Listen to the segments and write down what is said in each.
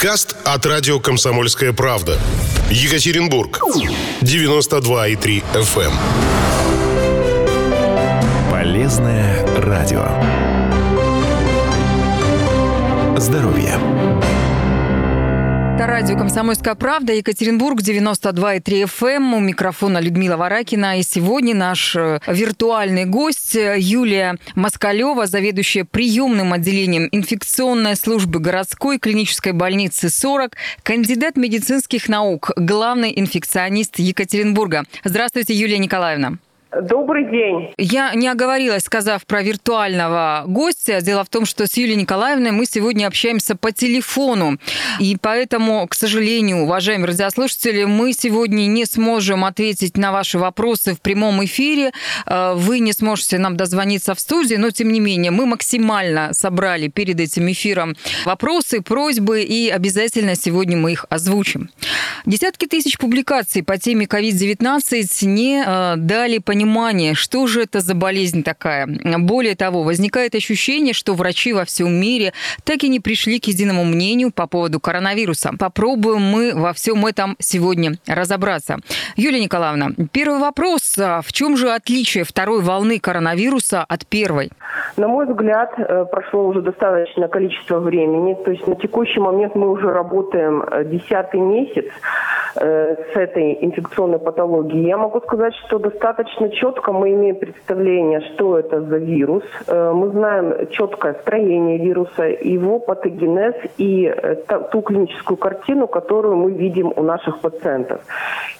Подкаст от радио «Комсомольская правда». Екатеринбург. 92,3 FM. Эм. Полезное радио. Здоровье. Это радио «Комсомольская правда», Екатеринбург, 92,3 FM. Эм. У микрофона Людмила Варакина. И сегодня наш э, виртуальный гость э, Юлия Москалева, заведующая приемным отделением инфекционной службы городской клинической больницы 40, кандидат медицинских наук, главный инфекционист Екатеринбурга. Здравствуйте, Юлия Николаевна. Добрый день. Я не оговорилась, сказав про виртуального гостя. Дело в том, что с Юлией Николаевной мы сегодня общаемся по телефону. И поэтому, к сожалению, уважаемые радиослушатели, мы сегодня не сможем ответить на ваши вопросы в прямом эфире. Э, вы не сможете нам дозвониться в студию, но тем не менее мы максимально собрали перед этим эфиром вопросы, просьбы и обязательно сегодня мы их озвучим. Десятки тысяч публикаций по теме COVID-19 не э, дали понимания понимание, что же это за болезнь такая. Более того, возникает ощущение, что врачи во всем мире так и не пришли к единому мнению по поводу коронавируса. Попробуем мы во всем этом сегодня разобраться. Юлия Николаевна, первый вопрос. А в чем же отличие второй волны коронавируса от первой? На мой взгляд, э, прошло уже достаточное количество времени. То есть на текущий момент мы уже работаем э, десятый месяц э, с этой инфекционной патологией. Я могу сказать, что достаточно четко мы имеем представление, что это за вирус. Э, мы знаем четкое строение вируса, его патогенез и э, ту клиническую картину, которую мы видим у наших пациентов.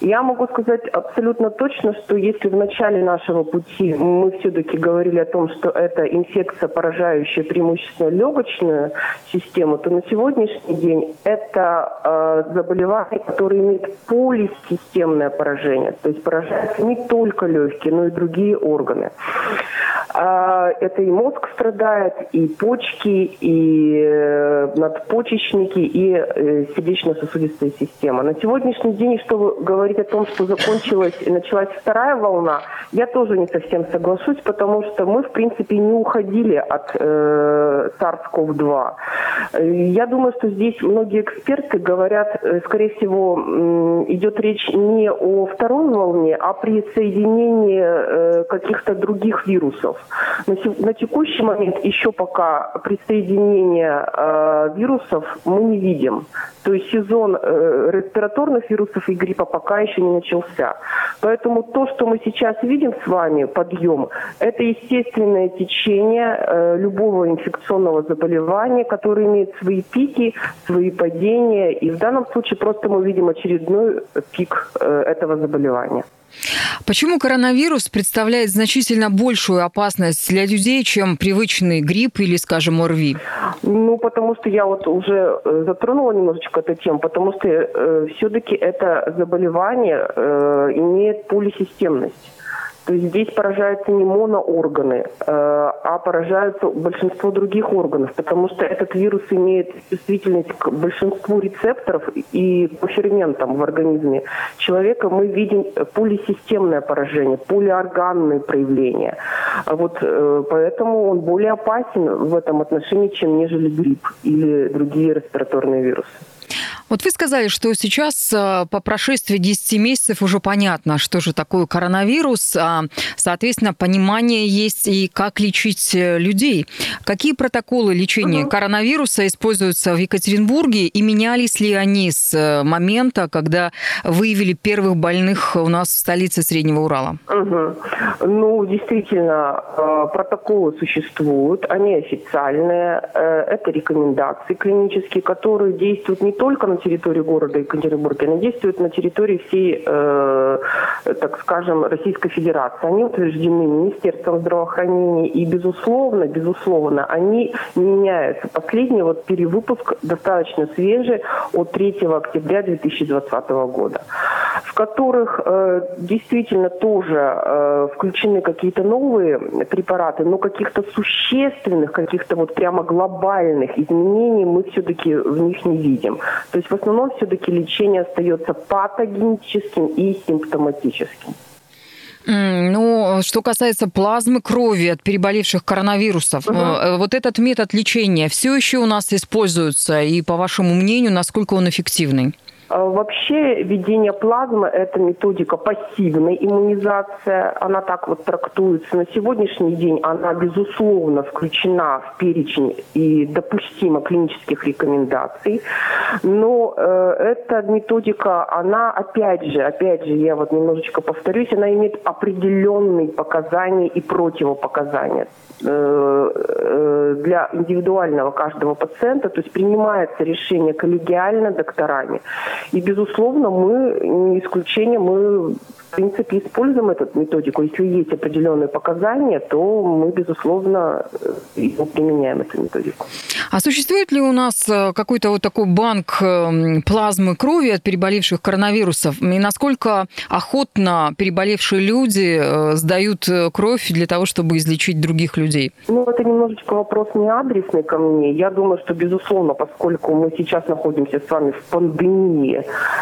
Я могу сказать абсолютно точно, что если в начале нашего пути мы все-таки говорили о том, что это инфекция, поражающая преимущественно легочную систему, то на сегодняшний день это э, заболевание, которое имеет полисистемное поражение, то есть поражает не только легкие, легкие, но и другие органы. А, это и мозг страдает, и почки, и э, надпочечники, и э, сердечно-сосудистая система. На сегодняшний день, что говорить о том, что закончилась и началась вторая волна, я тоже не совсем соглашусь, потому что мы, в принципе, не уходили от э, SARS-CoV-2. Я думаю, что здесь многие эксперты говорят, э, скорее всего, идет речь не о второй волне, а при соединении э, каких-то других вирусов. На, текущий момент еще пока присоединения э, вирусов мы не видим. То есть сезон э, респираторных вирусов и гриппа пока еще не начался. Поэтому то, что мы сейчас видим с вами, подъем, это естественное течение э, любого инфекционного заболевания, которое имеет свои пики, свои падения. И в данном случае просто мы видим очередной пик этого заболевания. Почему коронавирус представляет значительно большую опасность для людей, чем привычный грипп или, скажем, ОРВИ? Ну, потому что я вот уже э, затронула немножечко эту тему, потому что э, все-таки это заболевание э, имеет полисистемность. То есть здесь поражаются не моноорганы, э, а поражаются большинство других органов, потому что этот вирус имеет чувствительность к большинству рецепторов и по ферментам в организме человека. Мы видим полисистемное поражение, полиорганные проявления. Вот э, поэтому он более опасен в этом отношении, чем нежели грипп или другие респираторные вирусы. Вот вы сказали, что сейчас э, по прошествии 10 месяцев уже понятно, что же такое коронавирус. А, соответственно, понимание есть и как лечить э, людей. Какие протоколы лечения угу. коронавируса используются в Екатеринбурге и менялись ли они с э, момента, когда выявили первых больных у нас в столице Среднего Урала? Угу. Ну, действительно, протоколы существуют, они официальные. Это рекомендации клинические, которые действуют не только на территории города Екатеринбурга, они действуют на территории всей, э, так скажем, Российской Федерации. Они утверждены Министерством здравоохранения и, безусловно, безусловно, они меняются. Последний вот перевыпуск достаточно свежий от 3 октября 2020 года, в которых э, действительно тоже э, включены какие-то новые препараты, но каких-то существенных, каких-то вот прямо глобальных изменений мы все-таки в них не видим. То есть в основном все-таки лечение остается патогеническим и симптоматическим. Ну, что касается плазмы крови от переболевших коронавирусов, угу. вот этот метод лечения все еще у нас используется, и по вашему мнению, насколько он эффективный? А, вообще введение плазмы – это методика пассивной иммунизации. Она так вот трактуется. На сегодняшний день она, безусловно, включена в перечень и допустима клинических рекомендаций. Но э, эта методика, она, опять же, опять же, я вот немножечко повторюсь, она имеет определенные показания и противопоказания э, э, для индивидуального каждого пациента, то есть принимается решение коллегиально докторами. И, безусловно, мы, не исключение, мы в принципе, используем эту методику. Если есть определенные показания, то мы, безусловно, применяем, эту методику. А существует ли у нас э, какой-то вот такой банк эм, плазмы крови от переболевших коронавирусов? И насколько охотно переболевшие люди э, сдают э, кровь для того, чтобы излечить других людей? Ну, это немножечко вопрос не адресный ко мне. Я думаю, что, безусловно, поскольку мы сейчас находимся с вами в пандемии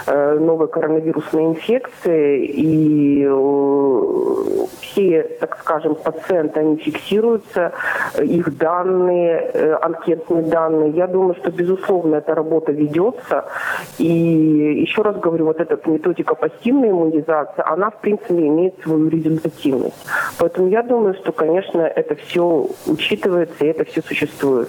новой коронавирусной инфекции, и и э, все, так скажем, пациенты, они фиксируются, их данные, э, анкетные данные. Я думаю, что, безусловно, эта работа ведется. И еще раз говорю, вот эта методика пассивной иммунизации, она, в принципе, имеет свою результативность. Поэтому я думаю, что, конечно, это все учитывается и это все существует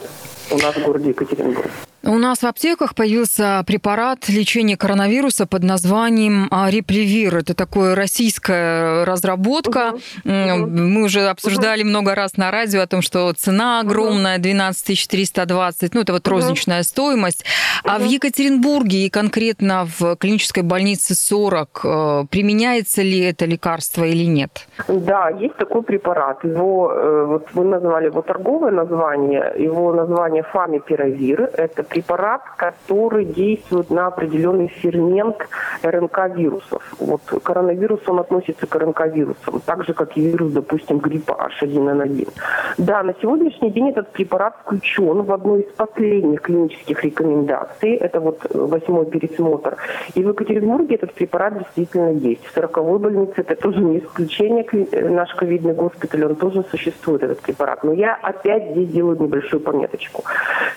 у нас в городе Екатеринбург. У нас в аптеках появился препарат лечения коронавируса под названием Репливир. Это такая российская разработка. Угу. Мы уже обсуждали угу. много раз на радио о том, что цена огромная, 12 320, ну это вот розничная угу. стоимость. А в Екатеринбурге и конкретно в клинической больнице 40 э, применяется ли это лекарство или нет? Да, есть такой препарат. Его, э, вот вы назвали его торговое название, его название фамипиравир. Это препарат, который действует на определенный фермент РНК-вирусов. Вот коронавирус, он относится к РНК-вирусам, так же, как и вирус, допустим, гриппа H1N1. Да, на сегодняшний день этот препарат включен в одну из последних клинических рекомендаций. Это вот восьмой пересмотр. И в Екатеринбурге этот препарат действительно есть. В 40 больнице это тоже не исключение. Наш ковидный госпиталь, он тоже существует, этот препарат. Но я опять здесь делаю небольшую пометочку.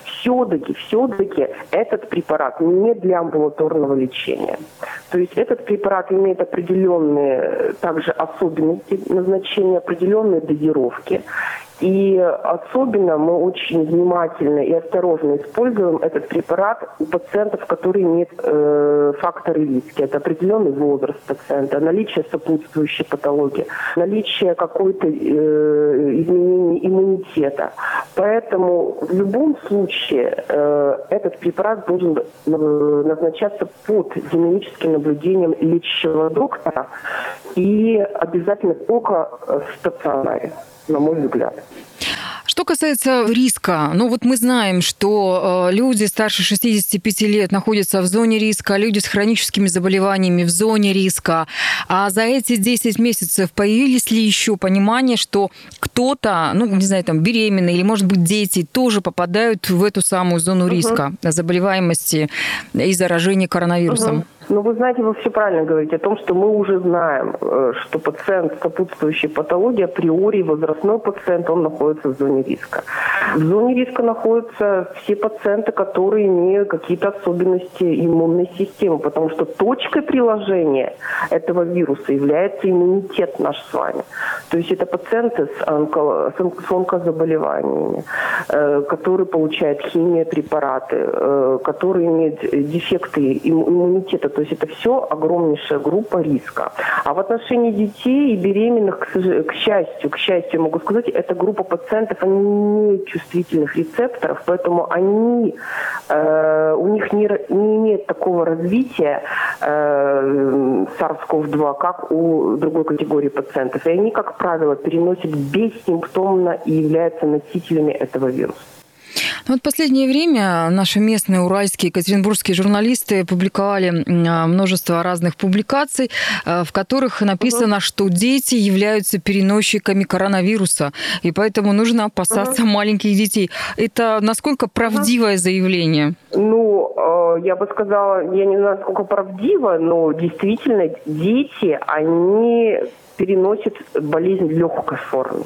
Все-таки, все все-таки этот препарат не для амбулаторного лечения. То есть этот препарат имеет определенные э, также особенности назначения, определенные дозировки. И особенно мы очень внимательно и осторожно используем этот препарат у пациентов, которые имеют э, факторы риска. Это определенный возраст пациента, наличие сопутствующей патологии, наличие какой-то э, изменения иммунитета. Поэтому в любом случае э, этот препарат должен э, назначаться под динамическим наблюдением лечащего доктора и обязательно только в стационаре на мой взгляд. Что касается риска, ну вот мы знаем, что э, люди старше 65 лет находятся в зоне риска, люди с хроническими заболеваниями в зоне риска. А за эти 10 месяцев появились ли еще понимание, что кто-то, ну не знаю, там беременные или, может быть, дети тоже попадают в эту самую зону угу. риска заболеваемости и заражения коронавирусом? Угу. Ну, вы знаете, вы все правильно говорите о том, что мы уже знаем, э, что пациент с сопутствующей патологией априори возрастной пациент, он находится в зоне риска. В зоне риска находятся все пациенты, которые имеют какие-то особенности иммунной системы, потому что точкой приложения этого вируса является иммунитет наш с вами. То есть это пациенты с, онко, с онкозаболеваниями, э, которые получают химиопрепараты, э, которые имеют дефекты иммунитета, то есть это все огромнейшая группа риска. А в отношении детей и беременных, к счастью, к счастью, могу сказать, эта группа пациентов, они не чувствительных рецепторов, поэтому они, э, у них не, не имеет такого развития э, SARS-CoV-2, как у другой категории пациентов. И они, как правило, переносят бессимптомно и являются носителями этого вируса. Ну, вот последнее время наши местные уральские, екатеринбургские журналисты публиковали а, множество разных публикаций, а, в которых написано, угу. что дети являются переносчиками коронавируса, и поэтому нужно опасаться угу. маленьких детей. Это насколько правдивое угу. заявление? Ну, э, я бы сказала, я не знаю, насколько правдиво, но действительно дети, они переносят болезнь легкой форме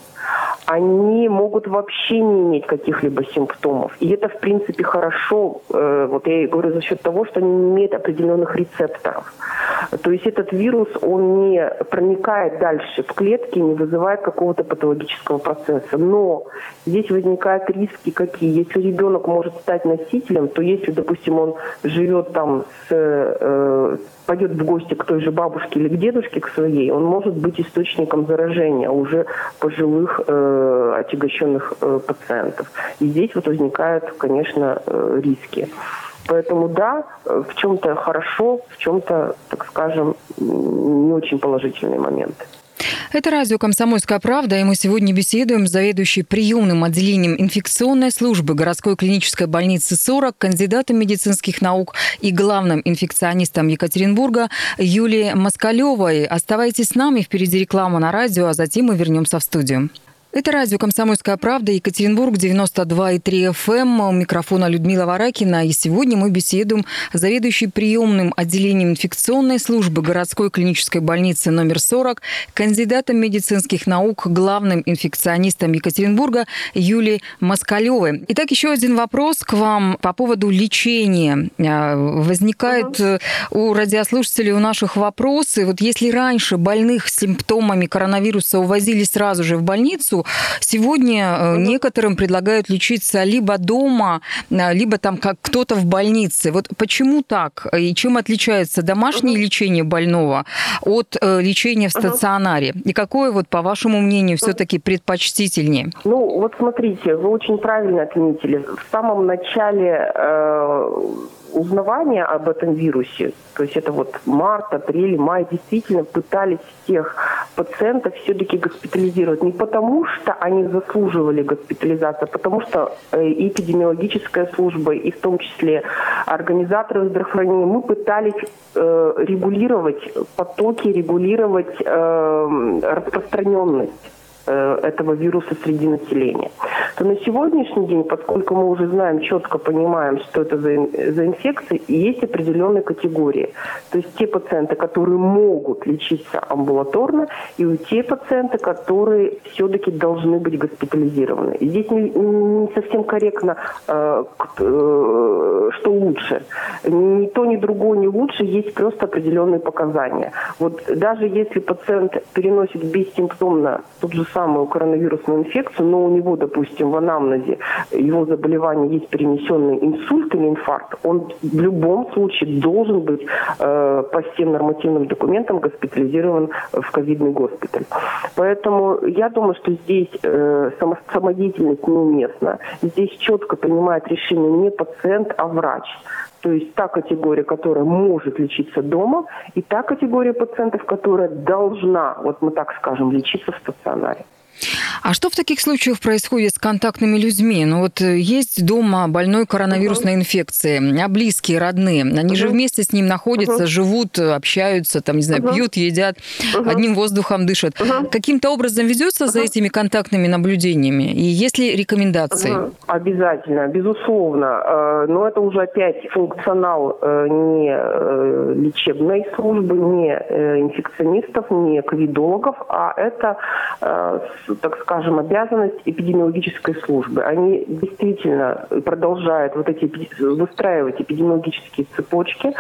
они могут вообще не иметь каких-либо симптомов. И это, в принципе, хорошо, э, вот я и говорю, за счет того, что они не имеют определенных рецепторов. То есть этот вирус, он не проникает дальше в клетки, не вызывает какого-то патологического процесса. Но здесь возникают риски какие. Если ребенок может стать носителем, то если, допустим, он живет там с э, пойдет в гости к той же бабушке или к дедушке к своей, он может быть источником заражения уже пожилых э, отягощенных э, пациентов. И здесь вот возникают, конечно, э, риски. Поэтому да, в чем-то хорошо, в чем-то, так скажем, не очень положительный момент. Это радио «Комсомольская правда», и мы сегодня беседуем с заведующей приемным отделением инфекционной службы городской клинической больницы 40, кандидатом медицинских наук и главным инфекционистом Екатеринбурга Юлией Москалевой. Оставайтесь с нами, впереди реклама на радио, а затем мы вернемся в студию. Это радио «Комсомольская правда», Екатеринбург, 92,3 FM. У микрофона Людмила Варакина. И сегодня мы беседуем с заведующей приемным отделением инфекционной службы городской клинической больницы номер 40, кандидатом медицинских наук, главным инфекционистом Екатеринбурга Юлией Москалевой. Итак, еще один вопрос к вам по поводу лечения. А, возникает угу. у радиослушателей у наших вопросы. Вот если раньше больных с симптомами коронавируса увозили сразу же в больницу, сегодня э, некоторым предлагают лечиться либо дома, э, либо там как кто-то в больнице. Вот почему так? И чем отличается домашнее лечение больного от э, лечения в стационаре? И какое, вот, по вашему мнению, все-таки предпочтительнее? Ну, вот смотрите, вы очень правильно отметили. В самом начале э, узнавания об этом вирусе, то есть это вот март, апрель, май, действительно пытались всех пациентов все-таки госпитализировать. Не потому, что они заслуживали госпитализации, а потому что э, и эпидемиологическая служба, и в том числе организаторы здравоохранения, мы пытались э, регулировать потоки, регулировать э, распространенность Э, этого вируса среди населения, то на сегодняшний день, поскольку мы уже знаем, четко понимаем, что это за, за инфекция, есть определенные категории. То есть те пациенты, которые могут лечиться амбулаторно, и у те пациенты, которые все-таки должны быть госпитализированы. И здесь не, не совсем корректно, э, э, что лучше. Ни то, ни другое не лучше, есть просто определенные показания. Вот даже если пациент переносит бессимптомно тот же самую коронавирусную инфекцию, но у него, допустим, в анамнезе его заболевание есть перенесенный инсульт или инфаркт, он в любом случае должен быть э, по всем нормативным документам госпитализирован в ковидный госпиталь. Поэтому я думаю, что здесь э, само, самодеятельность неуместна. Здесь четко принимает решение не пациент, а врач. То есть та категория, которая может лечиться дома, и та категория пациентов, которая должна, вот мы так скажем, лечиться в стационаре. А что в таких случаях происходит с контактными людьми? Ну вот э, есть дома больной коронавирусной инфекцией, а близкие, родные, они угу. же вместе с ним находятся, угу. живут, общаются, там, не знаю, угу. пьют, едят, угу. одним воздухом дышат. Угу. Каким-то образом ведется угу. за этими контактными наблюдениями? И есть ли рекомендации? Угу. Обязательно, безусловно. Э, но это уже опять функционал э, не лечебной службы, не инфекционистов, не ковидологов, а это, так скажем, обязанность эпидемиологической службы. Они действительно продолжают вот эти, выстраивать эпидемиологические цепочки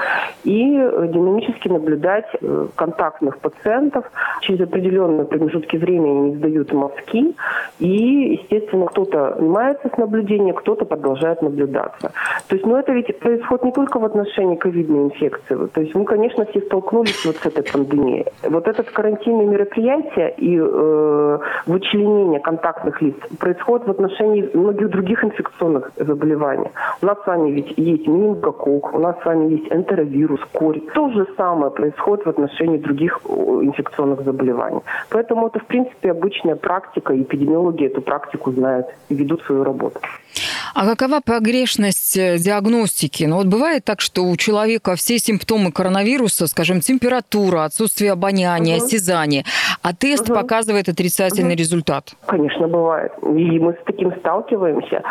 и динамически наблюдать э, контактных пациентов. Через определенные промежутки времени они сдают мазки. И, естественно, кто-то занимается с наблюдением, кто-то продолжает наблюдаться. То есть, ну, это ведь происходит не только в отношении ковидной инфекции. То есть мы, конечно, все столкнулись вот с этой пандемией. Вот этот карантинное мероприятие и э, вычленение контактных лиц происходит в отношении многих других инфекционных заболеваний. У нас с вами ведь есть менингококк, у нас с вами есть энтеровирус, корь. То же самое происходит в отношении других инфекционных заболеваний. Поэтому это, в принципе, обычная практика, эпидемиологи эту практику знают и ведут свою работу. А какова погрешность э, диагностики? Ну вот бывает так, что у человека все симптомы коронавируса, скажем, температура, отсутствие обоняния, угу. осязания, а тест угу. показывает отрицательный угу. результат. Конечно, бывает. И мы с таким сталкиваемся.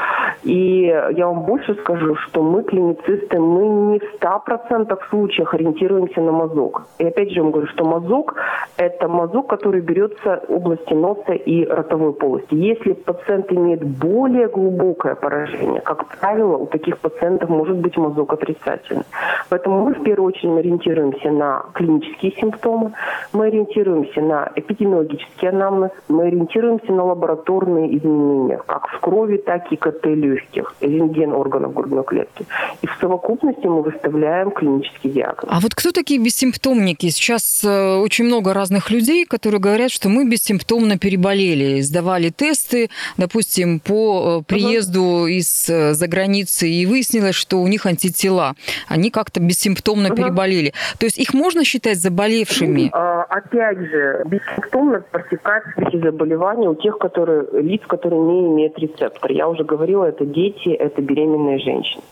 И я вам больше скажу, что мы, клиницисты, мы не в 100% случаях ориентируемся на мазок. И опять же, я вам говорю, что мазок – это мазок, который берется в области носа и ротовой полости. Если пациент имеет более глубокое поражение, как правило, у таких пациентов может быть мазок отрицательный. Поэтому мы в первую очередь ориентируемся на клинические симптомы, мы ориентируемся на эпидемиологический анамнез, мы ориентируемся на лабораторные изменения, как в крови, так и КТ легких, рентген органов грудной клетки. И в совокупности мы выставляем клинический диагноз. А вот кто такие бессимптомники? Сейчас э, очень много разных людей, которые говорят, что мы бессимптомно переболели, сдавали тесты, допустим, по э, приезду угу. Из-за границы, и выяснилось, что у них антитела. Они как-то бессимптомно угу. переболели. То есть их можно считать заболевшими? А, опять же, бессимптомно протекает заболевания у тех, которые, лиц, которые не имеют рецептора. Я уже говорила, это дети, это беременные женщины.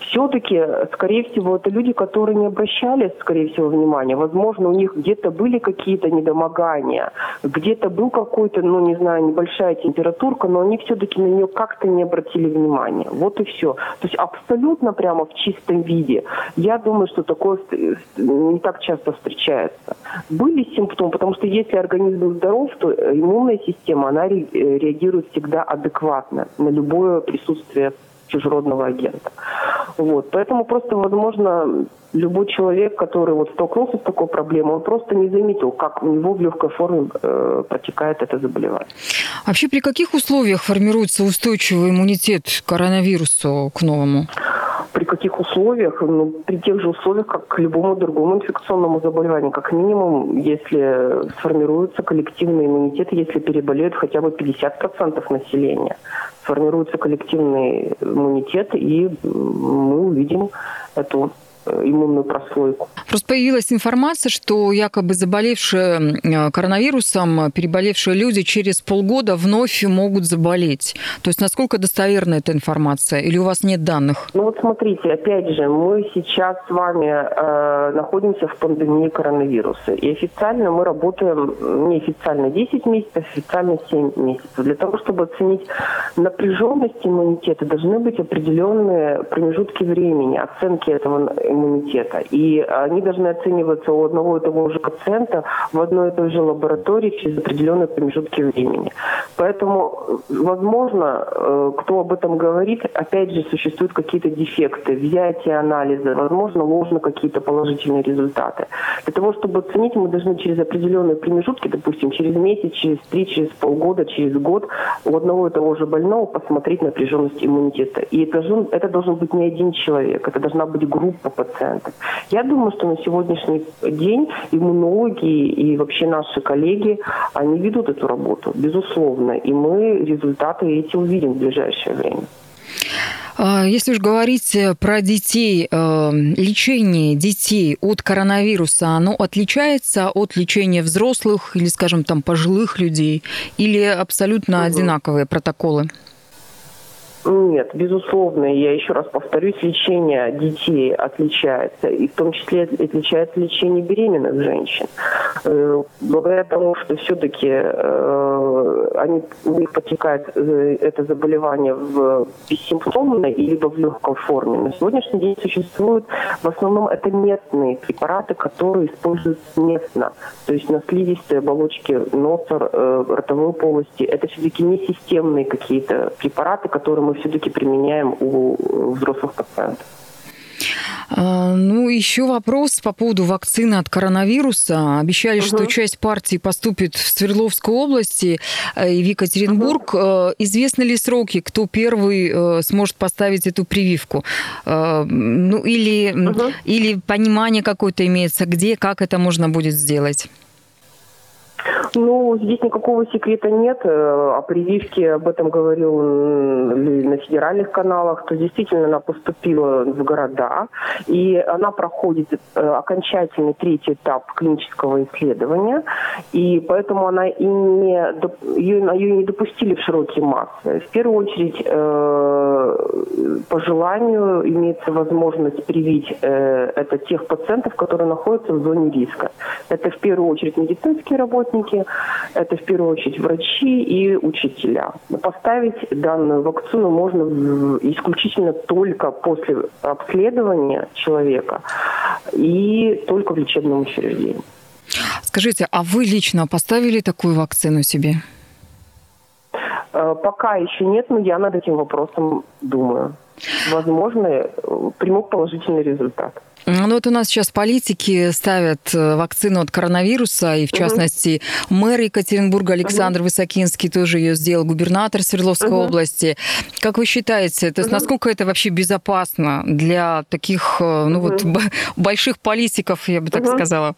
Все-таки, скорее всего, это люди, которые не обращались, скорее всего, внимания. Возможно, у них где-то были какие-то недомогания, где-то был какой-то, ну, не знаю, небольшая температурка, но они все-таки на нее как-то не обратили внимания. Вот и все. То есть абсолютно прямо в чистом виде. Я думаю, что такое не так часто встречается. Были симптомы, потому что если организм здоров, то иммунная система, она реагирует всегда адекватно на любое присутствие чужеродного агента. Вот. Поэтому просто, возможно, любой человек, который вот столкнулся с такой проблемой, он просто не заметил, как у него в легкой форме э, протекает это заболевание. Вообще при каких условиях формируется устойчивый иммунитет к коронавирусу, к новому? При каких условиях? Ну, при тех же условиях, как к любому другому инфекционному заболеванию. Как минимум, если сформируется коллективный иммунитет, если переболеют хотя бы 50% населения, сформируется коллективный иммунитет, и мы увидим эту иммунную прослойку. Просто появилась информация, что якобы заболевшие э, коронавирусом, переболевшие люди через полгода вновь могут заболеть. То есть насколько достоверна эта информация? Или у вас нет данных? Ну вот смотрите, опять же, мы сейчас с вами э, находимся в пандемии коронавируса. И официально мы работаем, неофициально 10 месяцев, официально 7 месяцев. Для того, чтобы оценить напряженность иммунитета, должны быть определенные промежутки времени, оценки этого иммунитета. И они должны оцениваться у одного и того же пациента в одной и той же лаборатории через определенные промежутки времени. Поэтому, возможно, э, кто об этом говорит, опять же, существуют какие-то дефекты, взятие анализа, возможно, ложно какие-то положительные результаты. Для того, чтобы оценить, мы должны через определенные промежутки, допустим, через месяц, через три, через полгода, через год у одного и того же больного посмотреть напряженность иммунитета. И это, должен, это должен быть не один человек, это должна быть группа пациентов. Я думаю, что на сегодняшний день иммунологи и вообще наши коллеги, они ведут эту работу, безусловно. И мы результаты эти увидим в ближайшее время. А, если уж говорить э, про детей, э, лечение детей от коронавируса, оно отличается от лечения взрослых или, скажем, там, пожилых людей, или абсолютно угу. одинаковые протоколы? Нет, безусловно, я еще раз повторюсь, лечение детей отличается, и в том числе отличается лечение беременных женщин. Э, благодаря тому, что все-таки э, они, у них протекает э, это заболевание в бессимптомной либо в легком форме. На сегодняшний день существуют в основном это местные препараты, которые используются местно, то есть на слизистой оболочке носа, ротовой полости. Это все-таки не системные какие-то препараты, которые мы все-таки применяем у взрослых пациентов. А, ну, еще вопрос по поводу вакцины от коронавируса. Обещали, угу. что часть партии поступит в Свердловскую область и в Екатеринбург. Угу. Известны ли сроки, кто первый э, сможет поставить эту прививку? Ну, или, угу. или понимание какое-то имеется, где, как это можно будет сделать? Ну, здесь никакого секрета нет. Э, о прививке об этом говорил на федеральных каналах, то действительно она поступила в города, и она проходит э, окончательный третий этап клинического исследования, и поэтому она и не, ее, ее не допустили в широкие массы. В первую очередь, э, по желанию имеется возможность привить это тех пациентов, которые находятся в зоне риска. Это в первую очередь медицинские работники, это в первую очередь врачи и учителя. Поставить данную вакцину можно исключительно только после обследования человека и только в лечебном учреждении. Скажите, а вы лично поставили такую вакцину себе? Э, пока еще нет, но я над этим вопросом думаю. Возможно, э, приму положительный результат. Ну вот у нас сейчас политики ставят э, вакцину от коронавируса, и в частности мэр Екатеринбурга Александр Высокинский тоже ее сделал, губернатор Свердловской области. Как вы считаете, то есть насколько это вообще безопасно для таких ну, вот, больших политиков, я бы так сказала?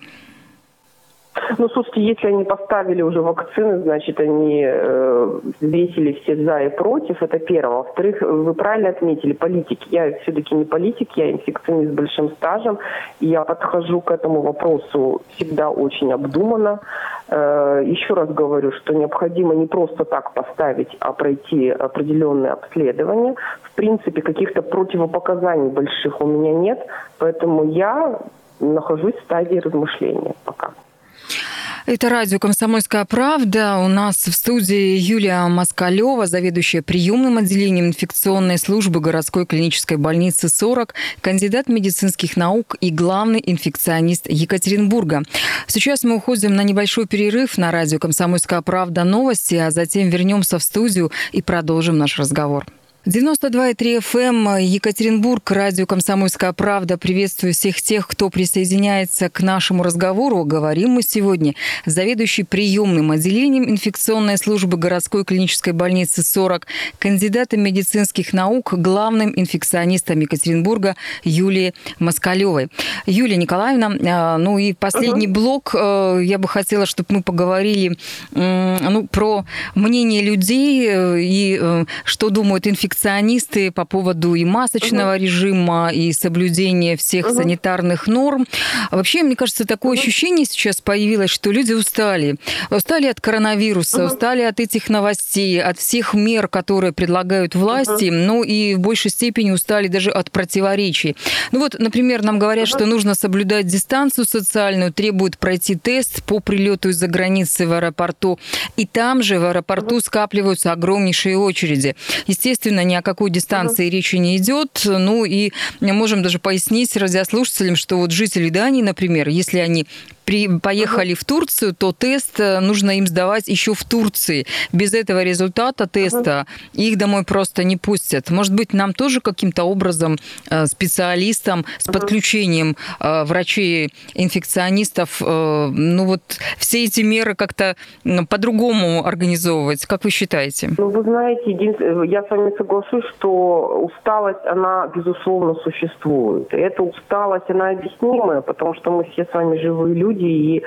Ну, слушайте, если они поставили уже вакцины, значит, они э, взвесили все за и против, это первое. Во-вторых, вы правильно отметили, политики. Я все-таки не политик, я инфекционист с большим стажем, и я подхожу к этому вопросу всегда очень обдуманно. Э, еще раз говорю, что необходимо не просто так поставить, а пройти определенные обследования. В принципе, каких-то противопоказаний больших у меня нет, поэтому я нахожусь в стадии размышления пока. Это радио «Комсомольская правда». У нас в студии Юлия Москалева, заведующая приемным отделением инфекционной службы городской клинической больницы 40, кандидат медицинских наук и главный инфекционист Екатеринбурга. Сейчас мы уходим на небольшой перерыв на радио «Комсомольская правда» новости, а затем вернемся в студию и продолжим наш разговор. 92,3 FM, эм, Екатеринбург, радио «Комсомольская правда». Приветствую всех тех, кто присоединяется к нашему разговору. Говорим мы сегодня с заведующей приемным отделением инфекционной службы городской клинической больницы 40, кандидатом медицинских наук, главным инфекционистом Екатеринбурга Юлией Москалевой. Юлия Николаевна, а, ну и последний угу. блок, э, я бы хотела, чтобы мы поговорили ну, про мнение людей э, и э, что думают инфекционисты перфекционисты по поводу и масочного угу. режима, и соблюдения всех угу. санитарных норм. Вообще, мне кажется, такое угу. ощущение сейчас появилось, что люди устали. Устали от коронавируса, угу. устали от этих новостей, от всех мер, которые предлагают власти, угу. ну и в большей степени устали даже от противоречий. Ну вот, например, нам говорят, угу. что нужно соблюдать дистанцию социальную, требуют пройти тест по прилету из-за границы в аэропорту. И там же в аэропорту скапливаются огромнейшие очереди. Естественно, ни о какой дистанции угу. речи не идет. Ну и можем даже пояснить радиослушателям, что вот жители Дании, например, если они при, поехали uh-huh. в Турцию, то тест э, нужно им сдавать еще в Турции. Без этого результата теста uh-huh. их домой просто не пустят. Может быть, нам тоже каким-то образом э, специалистам с uh-huh. подключением э, врачей-инфекционистов, ну вот все эти меры как-то по-другому организовывать? Как вы считаете? Ну, вы знаете, я с вами соглашусь, что усталость, она, безусловно, существует. И эта усталость, она объяснимая, потому что мы все с вами живые люди, люди, и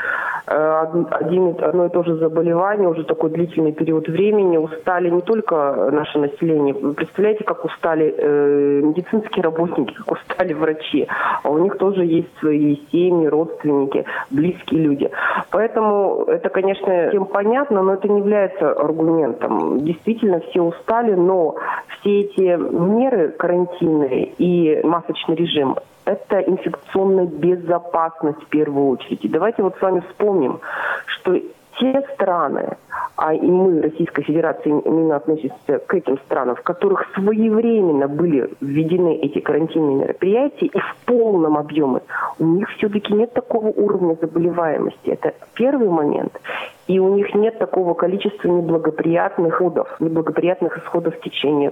э, один, одно и то же заболевание уже такой длительный период времени устали не только наше население. Вы представляете, как устали э, медицинские работники, как устали врачи, а у них тоже есть свои семьи, родственники, близкие люди. Поэтому это, конечно, всем понятно, но это не является аргументом. Действительно, все устали, но все эти меры карантинные и масочный режим это инфекционная безопасность в первую очередь. И давайте вот с вами вспомним, что те страны, а и мы, Российская Федерация, именно относимся к этим странам, в которых своевременно были введены эти карантинные мероприятия и в полном объеме, у них все-таки нет такого уровня заболеваемости. Это первый момент. И у них нет такого количества неблагоприятных исходов, неблагоприятных исходов течения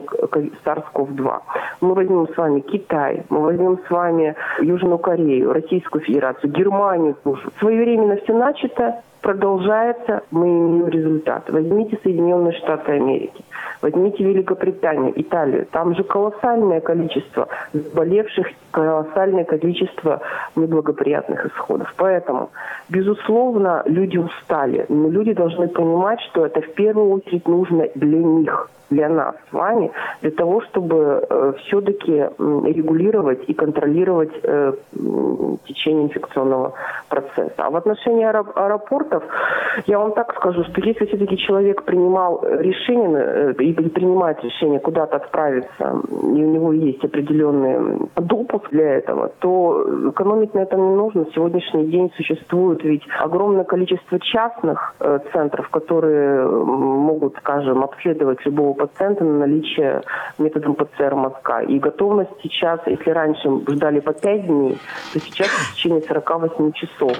SARS-CoV-2. Мы возьмем с вами Китай, мы возьмем с вами Южную Корею, Российскую Федерацию, Германию тоже. Своевременно все начато, Продолжается, мы имеем результат. Возьмите Соединенные Штаты Америки, возьмите Великобританию, Италию. Там же колоссальное количество заболевших, колоссальное количество неблагоприятных исходов. Поэтому, безусловно, люди устали. Но люди должны понимать, что это в первую очередь нужно для них для нас с вами, для того, чтобы э, все-таки регулировать и контролировать э, течение инфекционного процесса. А в отношении аэропортов, я вам так скажу, что если все-таки человек принимал решение э, и принимает решение куда-то отправиться, и у него есть определенный допуск для этого, то экономить на этом не нужно. В сегодняшний день существует ведь огромное количество частных э, центров, которые могут, скажем, обследовать любого пациента на наличие методом ПЦР мозга. И готовность сейчас, если раньше ждали по 5 дней, то сейчас в течение 48 часов.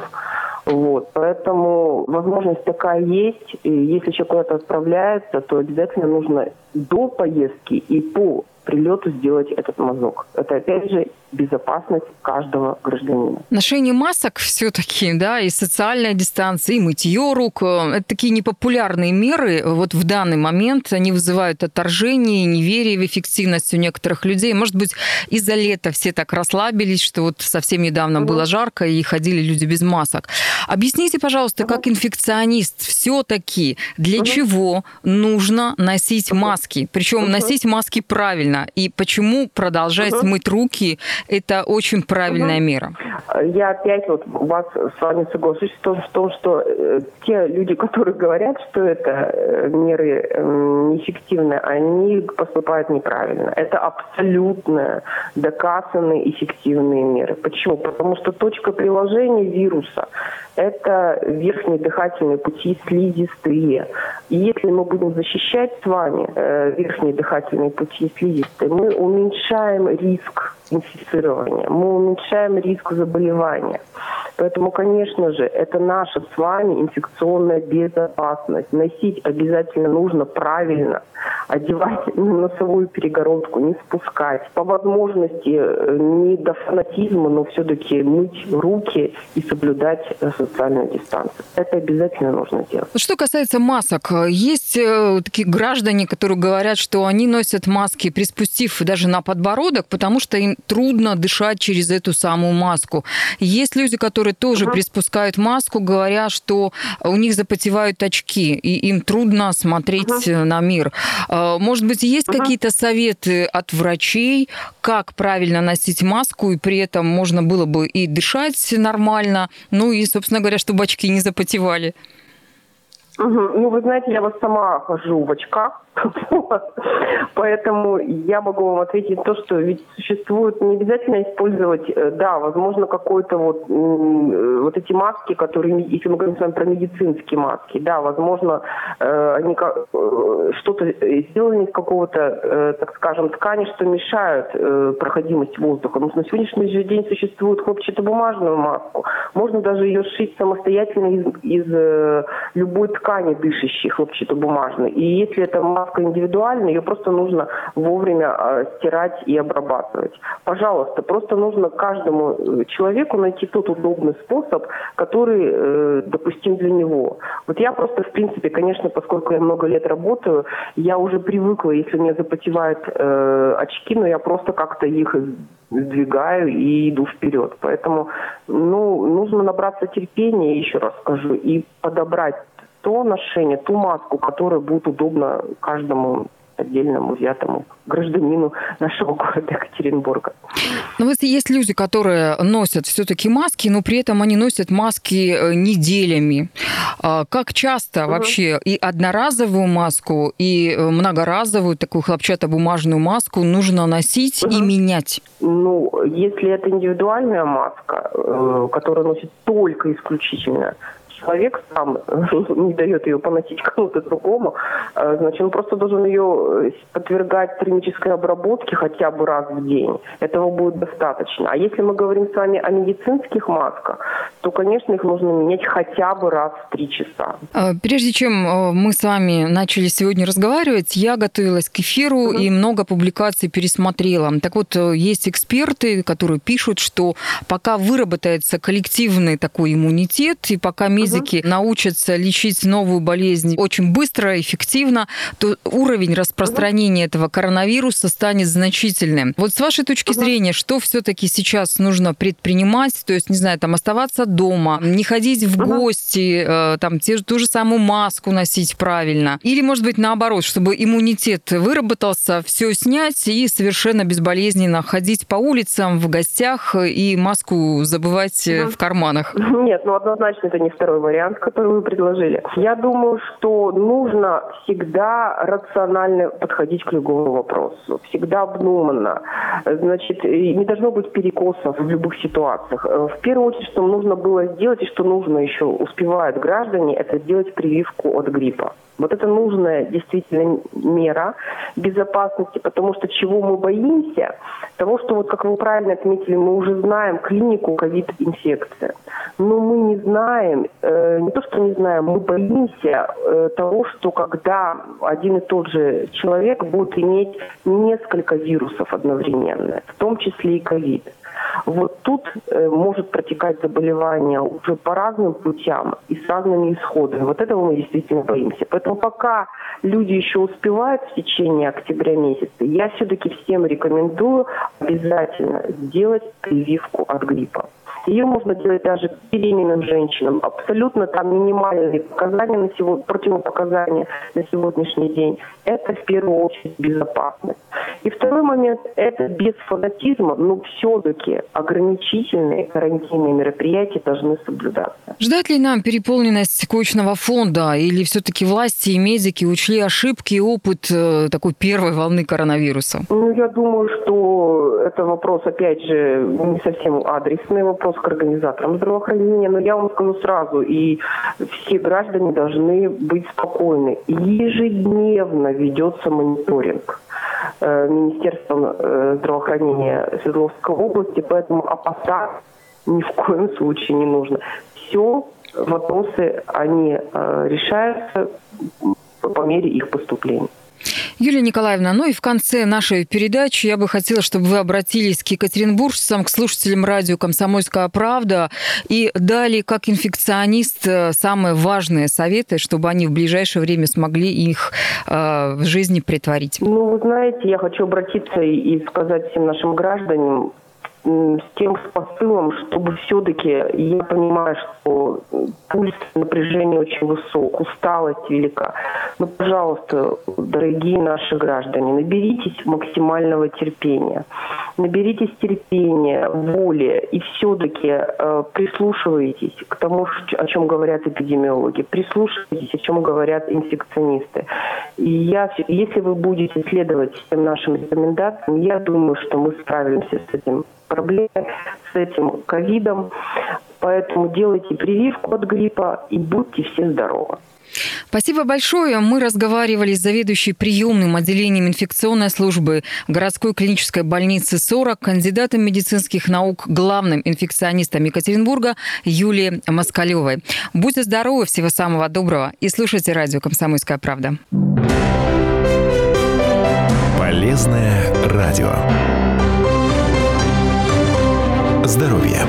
Вот, поэтому возможность такая есть. И если человек куда-то отправляется, то обязательно нужно до поездки и по прилету сделать этот мазок. Это, опять же, безопасность каждого гражданина. Ношение масок все-таки, да, и социальная дистанция, и мытье рук, э, это такие непопулярные меры. Вот в данный момент они вызывают отторжение, неверие в эффективность у некоторых людей. Может быть, из-за лета все так расслабились, что вот совсем недавно угу. было жарко, и ходили люди без масок. Объясните, пожалуйста, угу. как инфекционист, все-таки для угу. чего нужно носить маски? Причем носить маски правильно. И почему продолжать мыть руки это очень правильная угу. мера. Я опять вот вас с вами соглашусь в том, в том что э, те люди, которые говорят, что это э, меры э, неэффективны, они поступают неправильно. Это абсолютно доказанные эффективные меры. Почему? Потому что точка приложения вируса – это верхние дыхательные пути слизистые. И если мы будем защищать с вами э, верхние дыхательные пути слизистые, мы уменьшаем риск инфицирования, мы уменьшаем риск заболевания. Поэтому, конечно же, это наша с вами инфекционная безопасность. Носить обязательно нужно правильно, одевать носовую перегородку, не спускать. По возможности э, не до фанатизма, но все-таки мыть руки и соблюдать э, социальную дистанцию. Это обязательно нужно делать. Что касается масок, есть э, такие граждане, которые говорят, что они носят маски, приспустив даже на подбородок, потому что им трудно дышать через эту самую маску. Есть люди, которые тоже угу. приспускают маску, говоря, что у них запотевают очки, и им трудно смотреть угу. на мир. А, может быть, есть угу. какие-то советы от врачей, как правильно носить маску, и при этом можно было бы и дышать нормально, ну и, собственно говоря, чтобы очки не запотевали? Угу. Ну, вы знаете, я вот сама хожу в очках, Поэтому я могу вам ответить то, что ведь существует не обязательно использовать, э, да, возможно, какой-то вот, э, вот эти маски, которые, если мы говорим с вами про медицинские маски, да, возможно, э, они что-то сделаны из какого-то, так скажем, ткани, что мешают проходимость воздуха. Но на сегодняшний же день существует хлопчатобумажную маску. Можно даже ее сшить самостоятельно из, из любой ткани дышащей хлопчатобумажной. И если это маска индивидуальная, ее просто нужно вовремя э, стирать и обрабатывать. Пожалуйста, просто нужно каждому э, человеку найти тот удобный способ, который э, допустим для него. Вот я просто, в принципе, конечно, поскольку я много лет работаю, я уже привыкла, если мне запотевают э, очки, но я просто как-то их сдвигаю и иду вперед. Поэтому ну, нужно набраться терпения, еще раз скажу, и подобрать то ношение, ту маску, которая будет удобна каждому отдельному взятому гражданину нашего города Екатеринбурга. Ну, вот есть люди, которые носят все-таки маски, но при этом они носят маски э, неделями. А как часто угу. вообще и одноразовую маску, и э, многоразовую такую хлопчатобумажную маску нужно носить угу. и менять? Ну, если это индивидуальная маска, э, которая носит только исключительно человек сам не дает ее поносить кому-то другому, э, значит, он просто должен ее э, подвергать термической обработке хотя бы раз в день. Этого будет достаточно. А если мы говорим с вами о медицинских масках, то, конечно, их нужно менять хотя бы раз в три часа. А, прежде чем э, мы с вами начали сегодня разговаривать, я готовилась к эфиру угу. и много публикаций пересмотрела. Так вот, есть эксперты, которые пишут, что пока выработается коллективный такой иммунитет, и пока медики угу. научатся лечить новую болезнь очень быстро, эффективно, то уровень распространения этого коронавируса станет значительным. Вот с вашей точки зрения, что все-таки сейчас нужно предпринимать? То есть, не знаю, там оставаться дома, не ходить в гости, э, там те, ту же самую маску носить правильно. Или, может быть, наоборот, чтобы иммунитет выработался, все снять и совершенно безболезненно ходить по улицам, в гостях и маску забывать угу. в карманах. Нет, ну однозначно это не второй вариант, который вы предложили. Я думаю, что нужно всегда рационально подходить к любому вопросу, всегда обдуманно. Значит, не должно быть перекосов в любых ситуациях. Э, в первую очередь, что нужно было сделать и что нужно еще успевают граждане, это сделать прививку от гриппа. Вот это нужная действительно мера безопасности, потому что чего мы боимся? Того, что, вот как вы правильно отметили, мы уже знаем клинику ковид-инфекции. Но мы не знаем, э, не то что не знаем, мы боимся э, того, что когда один и тот же человек будет иметь несколько вирусов одновременно, в том числе и ковид. Вот тут э, может протекать заболевание уже по разным путям и с разными исходами. Вот этого мы действительно боимся. Поэтому пока люди еще успевают в течение октября месяца, я все-таки всем рекомендую обязательно сделать прививку от гриппа. Ее можно делать даже беременным женщинам. Абсолютно там минимальные показания на сегодня, противопоказания на сегодняшний день. Это в первую очередь безопасность. И второй момент – это без фанатизма, но все-таки ограничительные карантинные мероприятия должны соблюдаться. Ждать ли нам переполненность коечного фонда или все-таки власти и медики учли ошибки и опыт э, такой первой волны коронавируса? Ну, я думаю, что это вопрос, опять же, не совсем адресный вопрос к организаторам здравоохранения, но я вам скажу сразу, и все граждане должны быть спокойны. Ежедневно ведется мониторинг э, Министерством э, здравоохранения Свердловской области, поэтому опасаться ни в коем случае не нужно. Все вопросы, они э, решаются по мере их поступления. Юлия Николаевна, ну и в конце нашей передачи я бы хотела, чтобы вы обратились к екатеринбуржцам, к слушателям радио «Комсомольская правда» и дали, как инфекционист, э, самые важные советы, чтобы они в ближайшее время смогли их э, в жизни притворить. Ну, вы знаете, я хочу обратиться и сказать всем нашим гражданам, с тем с посылом, чтобы все-таки, я понимаю, что пульс напряжения очень высок, усталость велика. Но, пожалуйста, дорогие наши граждане, наберитесь максимального терпения. Наберитесь терпения, воли и все-таки э, прислушивайтесь к тому, о чем говорят эпидемиологи, прислушивайтесь, о чем говорят инфекционисты. И я, если вы будете следовать всем нашим рекомендациям, я думаю, что мы справимся с этим проблемы с этим ковидом. Поэтому делайте прививку от гриппа и будьте все здоровы. Спасибо большое. Мы разговаривали с заведующей приемным отделением инфекционной службы городской клинической больницы 40, кандидатом медицинских наук, главным инфекционистом Екатеринбурга Юлией Москалевой. Будьте здоровы, всего самого доброго и слушайте радио «Комсомольская правда». Полезное радио. Здоровье.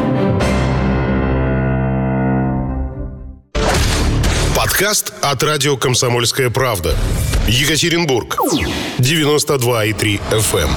Подкаст от радио «Комсомольская правда». Екатеринбург. 92,3 FM.